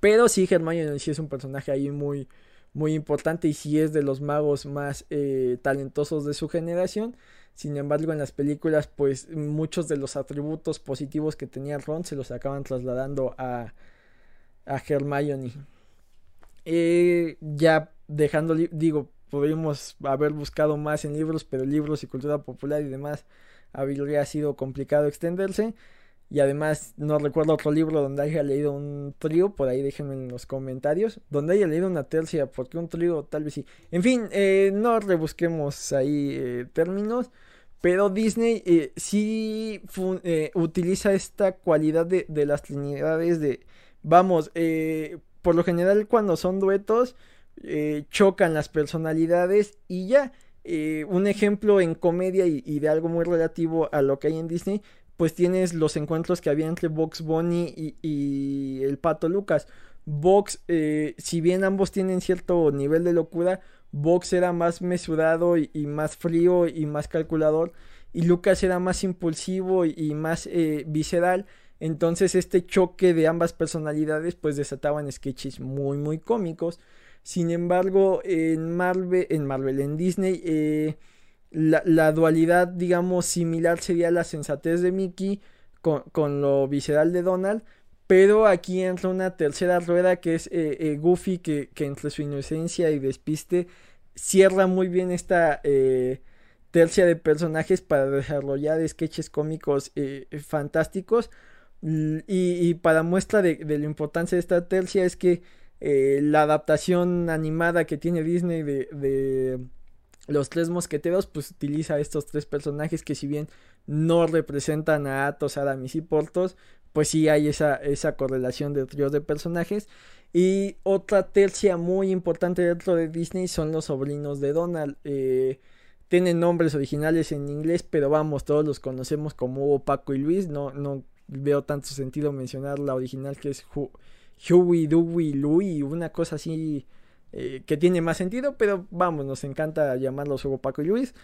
Pero sí, Hermione sí es un personaje ahí muy, muy importante y sí es de los magos más eh, talentosos de su generación. Sin embargo, en las películas, pues muchos de los atributos positivos que tenía Ron se los acaban trasladando a, a Hermione. Eh, ya dejando, digo, podríamos haber buscado más en libros, pero libros y cultura popular y demás habría sido complicado extenderse. Y además no recuerdo otro libro donde haya leído un trío, por ahí déjenme en los comentarios, donde haya leído una tercia, porque un trío tal vez sí. En fin, eh, no rebusquemos ahí eh, términos, pero Disney eh, sí utiliza esta cualidad de, de, las trinidades de, vamos, por lo general cuando son duetos, chocan las personalidades y ya. un ejemplo en comedia y, de algo muy relativo a lo que hay en Disney pues tienes los encuentros que había entre Box Bunny y, el Pato Lucas. Box, eh, si bien ambos tienen cierto nivel de locura, Box era más mesurado y, más frío y más calculador. Y Lucas era más impulsivo y, más eh, visceral. Entonces este choque de ambas personalidades pues desataban sketches muy muy cómicos. Sin embargo en Marvel, en Marvel, en Disney... Eh, la, dualidad, digamos, similar sería la sensatez de Mickey con, lo visceral de Donald. Pero aquí entra una tercera rueda que es eh, eh, Goofy, que, entre su inocencia y despiste cierra muy bien esta tercia de personajes para desarrollar sketches cómicos fantásticos. Y, para muestra de, la importancia de esta tercia es que la adaptación animada que tiene Disney de los tres mosqueteros pues utiliza estos tres personajes que si bien no representan a Athos, Aramis y Portos, pues sí hay esa, esa correlación de tríos de personajes. Y otra tercia muy importante dentro de Disney son los sobrinos de Donald. Eh, tienen nombres originales en inglés, pero vamos, todos los conocemos como Paco y Luis. No, no veo tanto sentido mencionar la original que es Huey, Dewey, Louie, una cosa así eh, que tiene más sentido, pero vamos, nos encanta llamarlos Hugo Paco y Luis.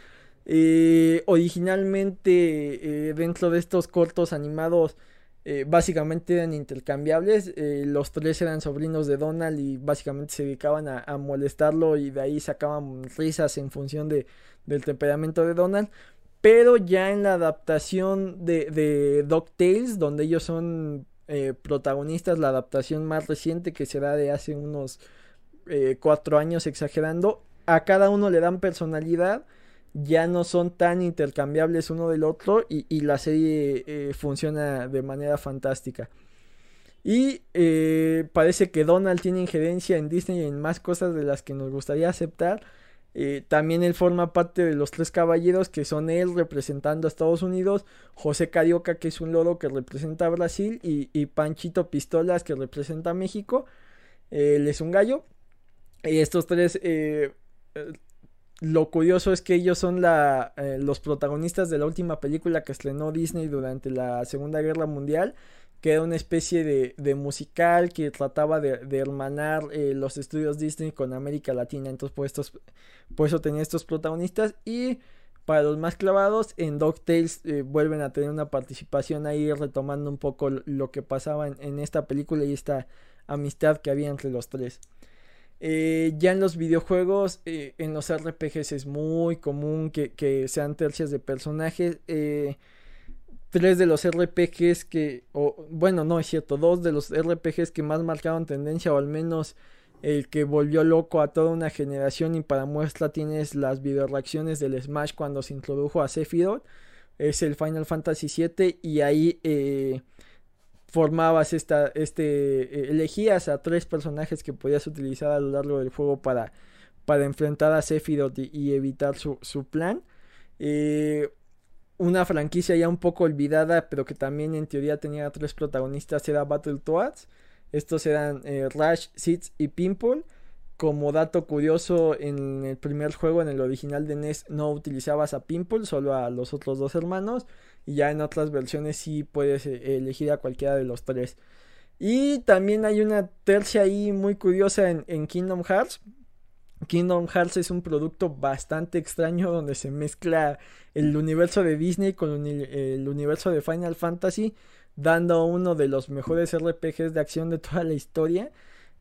Eh, originalmente, eh, dentro de estos cortos animados, básicamente eran intercambiables. los tres eran sobrinos de Donald y básicamente se dedicaban a, molestarlo y de ahí sacaban risas en función de, del temperamento de Donald. Pero ya en la adaptación de, de DuckTales, donde ellos son protagonistas, la adaptación más reciente que se da de hace unos eh, cuatro años exagerando, a cada uno le dan personalidad, ya no son tan intercambiables uno del otro y, la serie eh, funciona de manera fantástica. Y eh, parece que Donald tiene injerencia en Disney y en más cosas de las que nos gustaría aceptar. También él forma parte de los tres caballeros que son él representando a Estados Unidos, José Carioca que es un loro que representa a Brasil y, Panchito Pistolas que representa a México. Él es un gallo. Y estos tres, eh, eh, lo curioso es que ellos son la, eh, los protagonistas de la última película que estrenó Disney durante la Segunda Guerra Mundial, que era una especie de, musical que trataba de, hermanar los estudios Disney con América Latina. Entonces, por, estos, por eso tenía estos protagonistas. Y para los más clavados, en DuckTales vuelven a tener una participación ahí, retomando un poco lo que pasaba en esta película y esta amistad que había entre los tres. Eh, ya en los videojuegos, eh, en los RPGs es muy común que, sean tercias de personajes. Eh, tres de los RPGs que, o, bueno, no es cierto, dos de los RPGs que más marcaron tendencia, o al menos el que volvió loco a toda una generación. Y para muestra tienes las videoreacciones del Smash cuando se introdujo a Sephiroth. Es el Final Fantasy VII y ahí formabas esta, este, eh, elegías a tres personajes que podías utilizar a lo largo del juego para, para enfrentar a Sephiroth y, evitar su, su plan. Eh, una franquicia ya un poco olvidada, pero que también en teoría tenía tres protagonistas, era Battletoads. Estos eran eh, Rush, Seeds y Pimple. Como dato curioso, en el primer juego, en el original de NES, no utilizabas a Pimple, solo a los otros dos hermanos. Y ya en otras versiones sí puedes eh, elegir a cualquiera de los tres. Y también hay una tercia ahí muy curiosa en, en Kingdom Hearts. Kingdom Hearts es un producto bastante extraño donde se mezcla el universo de Disney con el universo de Final Fantasy, dando uno de los mejores RPGs de acción de toda la historia.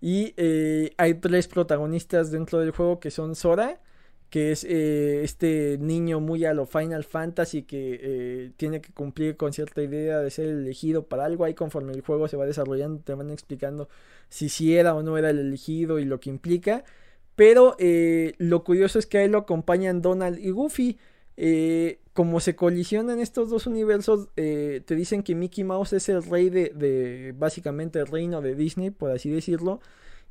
Y eh, hay tres protagonistas dentro del juego que son Sora, que es eh, este niño muy a lo Final Fantasy que eh, tiene que cumplir con cierta idea de ser elegido para algo. Ahí conforme el juego se va desarrollando te van explicando si sí era o no era el elegido y lo que implica. Pero lo curioso es que ahí lo acompañan Donald y Goofy. Eh, como se colisionan estos dos universos, eh, te dicen que Mickey Mouse es el rey de, básicamente el reino de Disney, por así decirlo,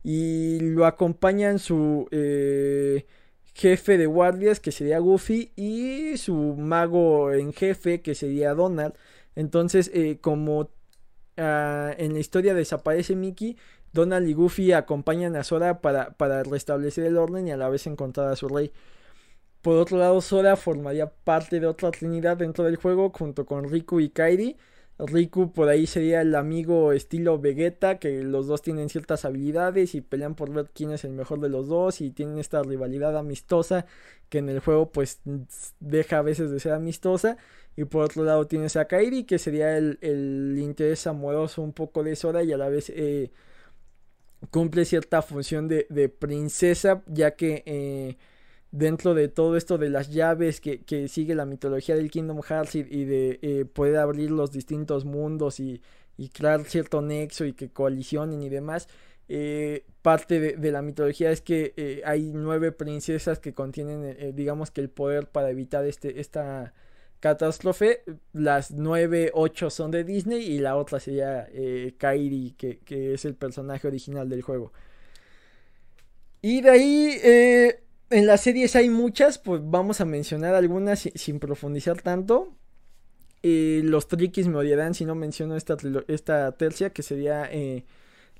y lo acompañan su eh, jefe de guardias, que sería Goofy, y su mago en jefe, que sería Donald. Entonces, como ah, en la historia desaparece Mickey, Donald y Goofy acompañan a Sora para, para restablecer el orden y a la vez encontrar a su rey. Por otro lado, Sora formaría parte de otra trinidad dentro del juego junto con Riku y Kairi. Riku por ahí sería el amigo estilo Vegeta, que los dos tienen ciertas habilidades y pelean por ver quién es el mejor de los dos y tienen esta rivalidad amistosa que en el juego pues deja a veces de ser amistosa. Y por otro lado tienes a Kairi, que sería el, interés amoroso un poco de Sora y a la vez eh, cumple cierta función de, princesa, ya que... Eh, dentro de todo esto de las llaves que, sigue la mitología del Kingdom Hearts y, de eh, poder abrir los distintos mundos y, crear cierto nexo y que coalicionen y demás. Eh, parte de, la mitología es que eh, hay nueve princesas que contienen, digamos que el poder para evitar este, esta catástrofe. Las nueve, ocho son de Disney y la otra sería Kairi, que, es el personaje original del juego. Y de ahí en las series hay muchas, pues vamos a mencionar algunas sin, profundizar tanto. Eh, los triquis me odiarán si no menciono esta, tercia, que sería eh,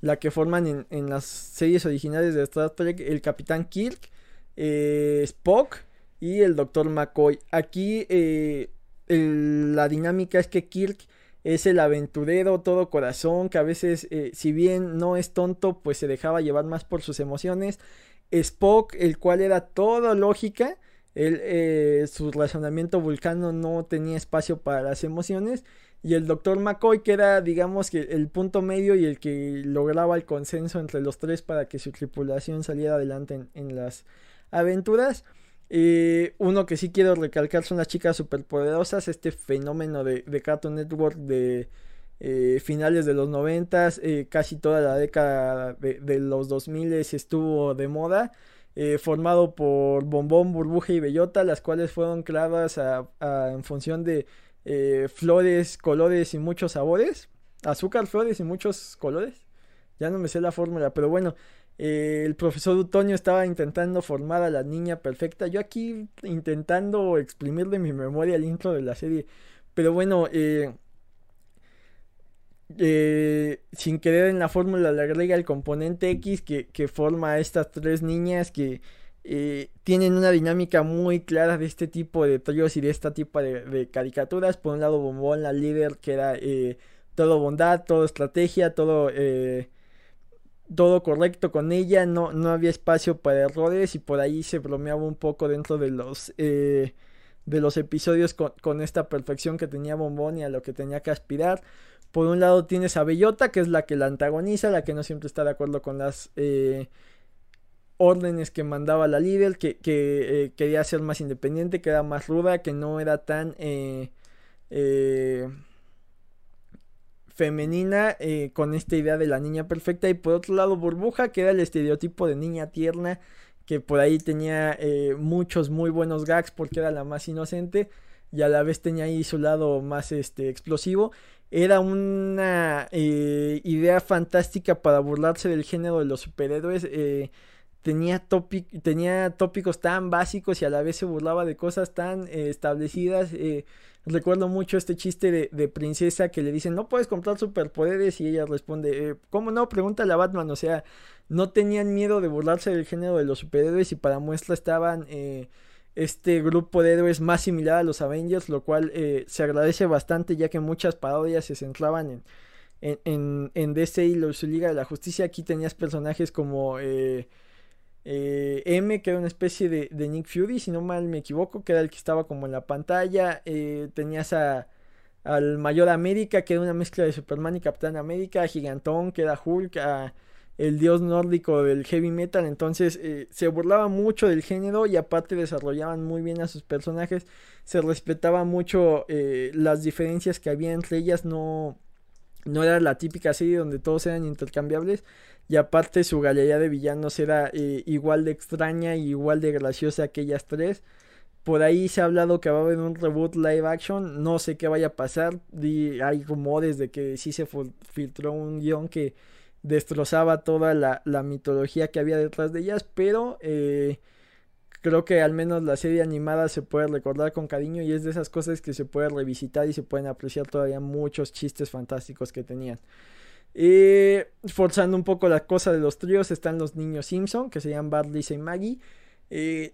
la que forman en, las series originales de Star Trek el Capitán Kirk, eh, Spock y el Dr. McCoy. Aquí la dinámica es que Kirk es el aventurero todo corazón, que a veces, si bien no es tonto, pues se dejaba llevar más por sus emociones Spock, el cual era toda lógica, eh, su razonamiento vulcano no tenía espacio para las emociones. Y el doctor McCoy, que era, digamos, que el punto medio y el que lograba el consenso entre los tres para que su tripulación saliera adelante en, las aventuras. Eh, uno que sí quiero recalcar son las chicas superpoderosas, este fenómeno de, de Cartoon Network de eh, finales de los 90, eh, casi toda la década de, los 2000 estuvo de moda, eh, formado por Bombón, Burbuja y Bellota, las cuales fueron creadas en función de flores, colores y muchos sabores, azúcar, flores y muchos colores, ya no me sé la fórmula, pero bueno. El profesor Utonio estaba intentando formar a la niña perfecta. Yo aquí intentando exprimir de mi memoria el intro de la serie. Pero bueno, eh, eh, sin querer en la fórmula le agrega el componente X que, forma a estas tres niñas que eh, tienen una dinámica muy clara de este tipo de tríos y de este tipo de, caricaturas. Por un lado, Bombón, la líder, que era eh, todo bondad, todo estrategia, todo, todo correcto con ella. No, no había espacio para errores y por ahí se bromeaba un poco dentro de los de los episodios con, con, esta perfección que tenía Bombón y a lo que tenía que aspirar. Por un lado tienes a Bellota, que es la que la antagoniza, la que no siempre está de acuerdo con las eh, órdenes que mandaba la líder, que, eh, quería ser más independiente, que era más ruda, que no era tan eh, femenina con esta idea de la niña perfecta. Y por otro lado Burbuja, que era el estereotipo de niña tierna, que por ahí tenía muchos muy buenos gags porque era la más inocente. y a la vez tenía ahí su lado más este explosivo era una eh, idea fantástica para burlarse del género de los superhéroes eh, tenía, tenía tópicos tan básicos y a la vez se burlaba de cosas tan eh, establecidas recuerdo mucho este chiste de, de, princesa que le dicen no puedes comprar superpoderes y ella responde ¿cómo no? pregúntale a Batman o sea no tenían miedo de burlarse del género de los superhéroes y para muestra estaban este grupo de héroes más similar a los Avengers, lo cual eh, se agradece bastante ya que muchas parodias se centraban en, en, en, DC y su Liga de la Justicia. Aquí tenías personajes como eh, eh, M, que era una especie de, Nick Fury, si no mal me equivoco, que era el que estaba como en la pantalla. tenías a, al Mayor América, que era una mezcla de Superman y Capitán América, a Gigantón, que era Hulk, a el dios nórdico del heavy metal, entonces eh, se burlaba mucho del género y aparte desarrollaban muy bien a sus personajes, se respetaba mucho eh, las diferencias que había entre ellas, no, no era la típica serie donde todos eran intercambiables y aparte su galería de villanos era eh, igual de extraña y igual de graciosa que ellas tres. Por ahí se ha hablado que va a haber un reboot live action. No sé qué vaya a pasar. hay rumores de que sí se filtró un guion que destrozaba toda la, mitología que había detrás de ellas, pero eh, creo que al menos la serie animada se puede recordar con cariño y es de esas cosas que se puede revisitar y se pueden apreciar todavía muchos chistes fantásticos que tenían. Eh, forzando un poco la cosa de los tríos están los niños Simpson, que se llaman Bart, Lisa y Maggie. Eh,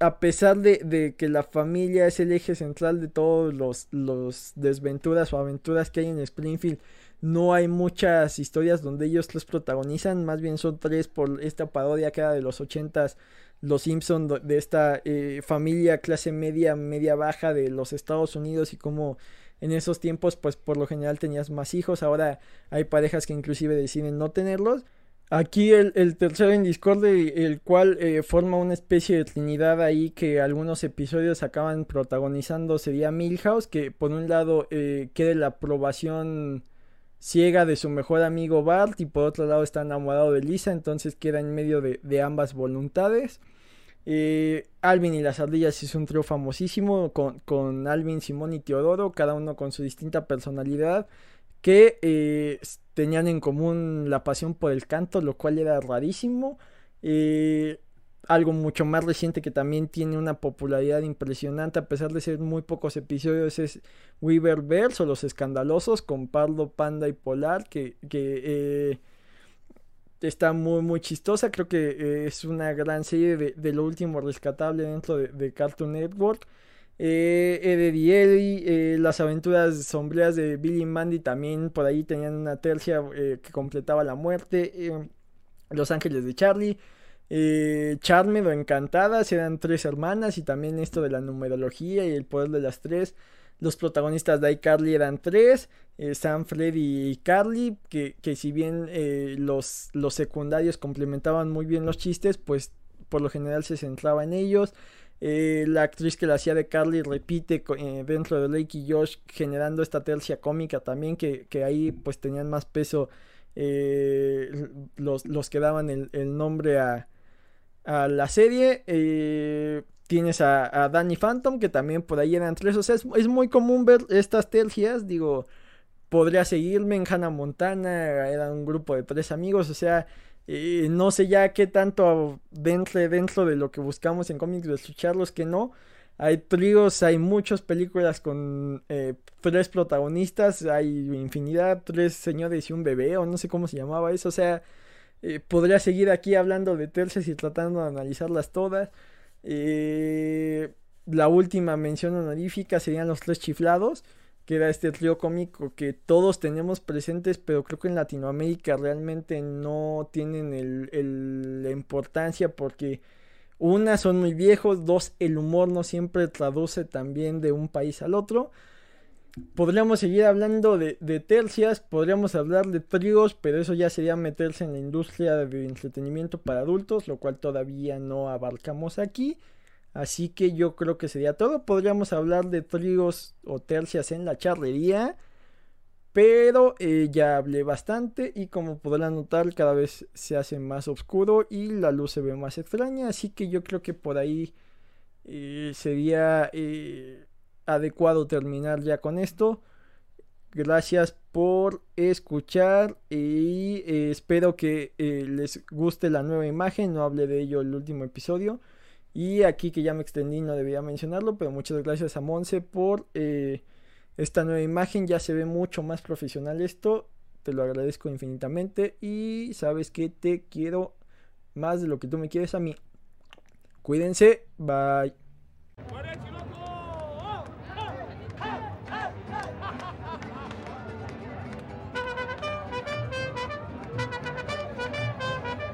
a pesar de, que la familia es el eje central de todos los, desventuras o aventuras que hay en Springfield, no hay muchas historias donde ellos los protagonizan, más bien son tres por esta parodia que era de los ochentas, los Simpson de esta eh, familia clase media, media baja de los Estados Unidos y como en esos tiempos pues por lo general tenías más hijos, ahora hay parejas que inclusive deciden no tenerlos. Aquí el, tercero en Discord, el cual eh, forma una especie de trinidad ahí que algunos episodios acaban protagonizando, sería Milhouse, que por un lado eh, quede la aprobación ciega de su mejor amigo Bart y por otro lado está enamorado de Lisa, entonces queda en medio de, ambas voluntades. Eh, Alvin y las ardillas es un trío famosísimo con, con, Alvin, Simón y Teodoro, cada uno con su distinta personalidad, que eh, tenían en común la pasión por el canto, lo cual era rarísimo. Eh, algo mucho más reciente que también tiene una popularidad impresionante a pesar de ser muy pocos episodios es Weaververse o Los Escandalosos con Pardo, Panda y Polar que, que eh, está muy muy chistosa. Creo que eh, es una gran serie de, lo último rescatable dentro de, Cartoon Network. Eh, Eddie eh, las aventuras sombrías de Billy y Mandy también por ahí tenían una tercia que completaba la muerte. Los Ángeles de Charlie eh, Charmed o Encantadas eran tres hermanas y también esto de la numerología y el poder de las tres. Los protagonistas de iCarly eran tres, eh, Sam, Freddy y Carly, que, que si bien eh, los, los secundarios complementaban muy bien los chistes, pues por lo general se centraba en ellos. Eh, la actriz que la hacía de Carly repite dentro de Lake y Josh generando esta tercia cómica también que, que ahí pues tenían más peso los, los, que daban el, el nombre a, a la serie. Eh, tienes a, Danny Phantom, que también por ahí eran tres. O sea, es, muy común ver estas tercias. Digo, podría seguirme en Hannah Montana. Era un grupo de tres amigos. O sea, eh, no sé ya qué tanto dentro, dentro de lo que buscamos en cómics de escucharlos que no. Hay tríos, hay muchas películas con eh, tres protagonistas, hay infinidad, tres señores y un bebé, o no sé cómo se llamaba eso. O sea, eh, podría seguir aquí hablando de tercias y tratando de analizarlas todas. Eh, la última mención honorífica serían los tres chiflados, que era este trío cómico que todos tenemos presentes, pero creo que en Latinoamérica realmente no tienen el, la importancia porque una son muy viejos, dos el humor no siempre traduce también de un país al otro. Podríamos seguir hablando de, tercias, podríamos hablar de tríos, pero eso ya sería meterse en la industria de entretenimiento para adultos, lo cual todavía no abarcamos aquí. Así que yo creo que sería todo. Podríamos hablar de tríos o tercias en la charrería. Pero eh, ya hablé bastante y como podrán notar cada vez se hace más oscuro y la luz se ve más extraña. Así que yo creo que por ahí eh, sería... Eh, adecuado terminar ya con esto. Gracias por escuchar y espero que les guste la nueva imagen. No hablé de ello el último episodio. Y aquí que ya me extendí no debía mencionarlo, pero muchas gracias a Monse por eh, esta nueva imagen. Ya se ve mucho más profesional esto. Te lo agradezco infinitamente y sabes que te quiero más de lo que tú me quieres a mí. Cuídense, bye.